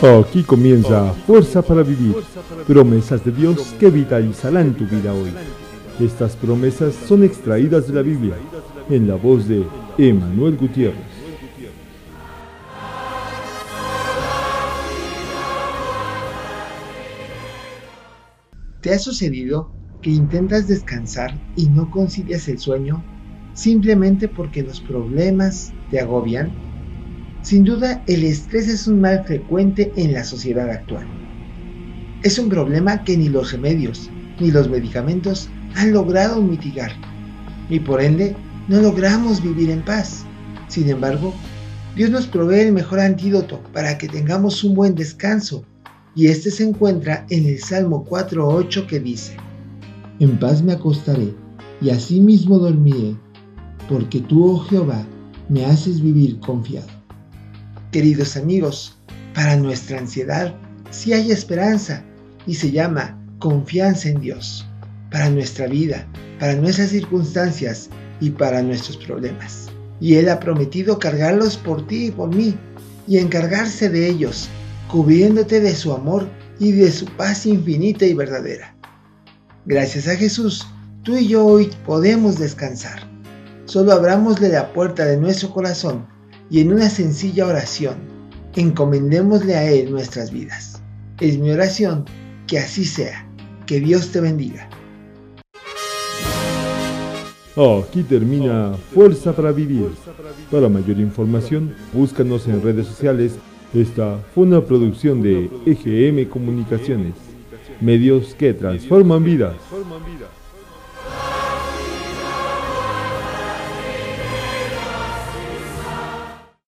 Aquí comienza Fuerza para Vivir, promesas de Dios que vitalizarán tu vida hoy. Estas promesas son extraídas de la Biblia, en la voz de Emanuel Gutiérrez. ¿Te ha sucedido que intentas descansar y no concilias el sueño simplemente porque los problemas te agobian? Sin duda, el estrés es un mal frecuente en la sociedad actual. Es un problema que ni los remedios ni los medicamentos han logrado mitigar y por ende no logramos vivir en paz. Sin embargo, Dios nos provee el mejor antídoto para que tengamos un buen descanso y este se encuentra en el Salmo 4.8 que dice, En paz me acostaré y asimismo dormiré, porque tú, oh Jehová, me haces vivir confiado. Queridos amigos, para nuestra ansiedad sí hay esperanza y se llama confianza en Dios, para nuestra vida, para nuestras circunstancias y para nuestros problemas. Y Él ha prometido cargarlos por ti y por mí y encargarse de ellos, cubriéndote de su amor y de su paz infinita y verdadera. Gracias a Jesús, tú y yo hoy podemos descansar. Solo abramosle la puerta de nuestro corazón y en una sencilla oración, encomendémosle a Él nuestras vidas. Es mi oración, que así sea. Que Dios te bendiga. Aquí termina Fuerza para Vivir. Para mayor información, búscanos en redes sociales. Esta fue una producción de EGM Comunicaciones, medios que transforman vidas.